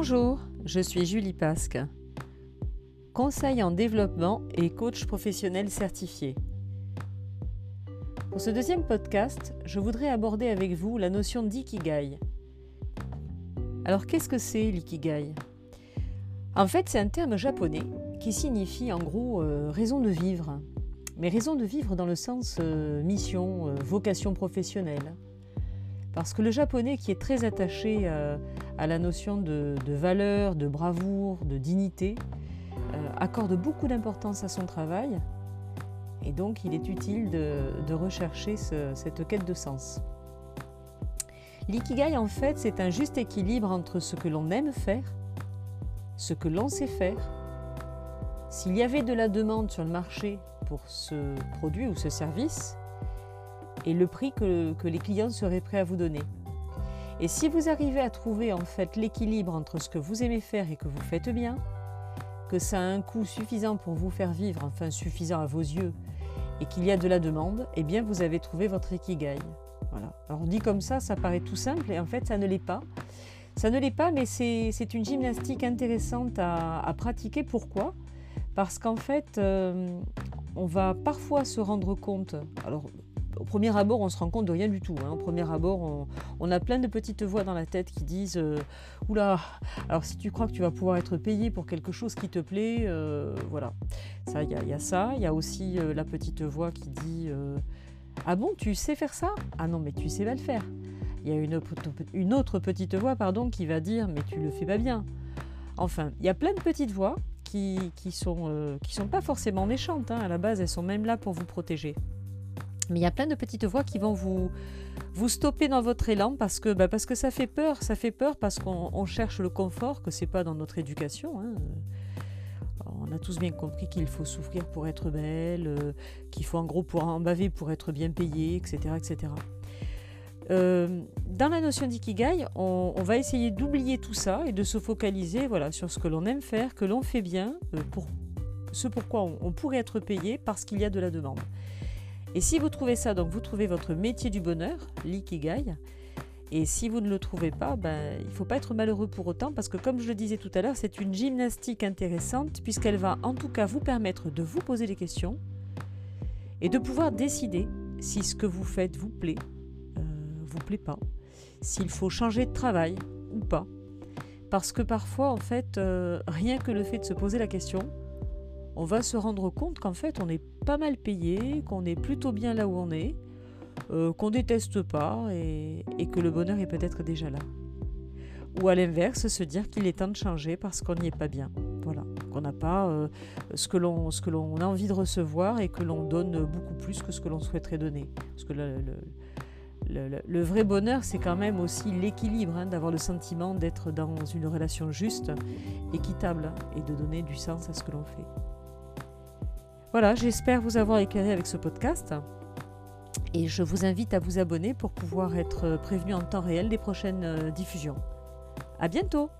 Bonjour, je suis Julie Pasque, conseil en développement et coach professionnel certifié. Pour ce deuxième podcast, je voudrais aborder avec vous la notion d'ikigai. Alors qu'est-ce que c'est l'ikigai? En fait, c'est un terme japonais qui signifie en gros euh, raison de vivre, mais raison de vivre dans le sens euh, mission, euh, vocation professionnelle. Parce que le japonais qui est très attaché euh, à la notion de, valeur, de bravoure, de dignité, euh, accorde beaucoup d'importance à son travail et donc il est utile de, rechercher cette quête de sens. L'ikigai en fait c'est un juste équilibre entre ce que l'on aime faire, ce que l'on sait faire. S'il y avait de la demande sur le marché pour ce produit ou ce service, et le prix que, les clients seraient prêts à vous donner. Et si vous arrivez à trouver en fait l'équilibre entre ce que vous aimez faire et que vous faites bien, que ça a un coût suffisant pour vous faire vivre, enfin suffisant à vos yeux, et qu'il y a de la demande, eh bien vous avez trouvé votre ikigai. Voilà. Alors dit comme ça, ça paraît tout simple et en fait ça ne l'est pas. Ça ne l'est pas, mais c'est une gymnastique intéressante à, pratiquer. Pourquoi? Parce qu'en fait, euh, on va parfois se rendre compte, alors au premier abord, on se rend compte de rien du tout. Hein. Au premier abord, on, a plein de petites voix dans la tête qui disent euh, Oula, alors si tu crois que tu vas pouvoir être payé pour quelque chose qui te plaît, euh, voilà. Ça, il y, a ça. Il y a aussi euh, la petite voix qui dit Ah bon, tu sais faire ça? Ah non, mais tu sais pas le faire. Il y a une, autre petite voix pardon, qui va dire Mais tu le fais pas bien. Enfin, il y a plein de petites voix qui, qui sont, qui sont pas forcément méchantes. Hein. À la base, elles sont même là pour vous protéger. Mais il y a plein de petites voix qui vont vous, vous stopper dans votre élan parce que, bah, parce que ça fait peur. Ça fait peur parce qu'on cherche le confort, que c'est pas dans notre éducation. Hein. On a tous bien compris qu'il faut souffrir pour être belle, euh, qu'il faut en gros pour en baver pour être bien payé, etc. etc. Euh, dans la notion d'ikigai, on, va essayer d'oublier tout ça et de se focaliser voilà, sur ce que l'on aime faire, que l'on fait bien, euh, pour ce pourquoi on pourrait être payé parce qu'il y a de la demande. Et si vous trouvez ça, donc vous trouvez votre métier du bonheur, l'ikigai. Et si vous ne le trouvez pas, ben, il ne faut pas être malheureux pour autant parce que comme je le disais tout à l'heure, c'est une gymnastique intéressante puisqu'elle va en tout cas vous permettre de vous poser des questions et de pouvoir décider si ce que vous faites vous plaît, euh, vous plaît pas, s'il faut changer de travail ou pas. Parce que parfois, en fait, euh, rien que le fait de se poser la question, on va se rendre compte qu'en fait on est pas mal payé, qu'on est plutôt bien là où on est, euh, qu'on déteste pas et, que le bonheur est peut-être déjà là. Ou à l'inverse, se dire qu'il est temps de changer parce qu'on n'y est pas bien. Voilà, qu'on n'a pas euh, ce que l'on a envie de recevoir et que l'on donne beaucoup plus que ce que l'on souhaiterait donner. Parce que le, vrai bonheur, c'est quand même aussi l'équilibre, hein, d'avoir le sentiment d'être dans une relation juste, équitable, et de donner du sens à ce que l'on fait. Voilà, j'espère vous avoir éclairé avec ce podcast. Et je vous invite à vous abonner pour pouvoir être prévenu en temps réel des prochaines euh, diffusions. À bientôt!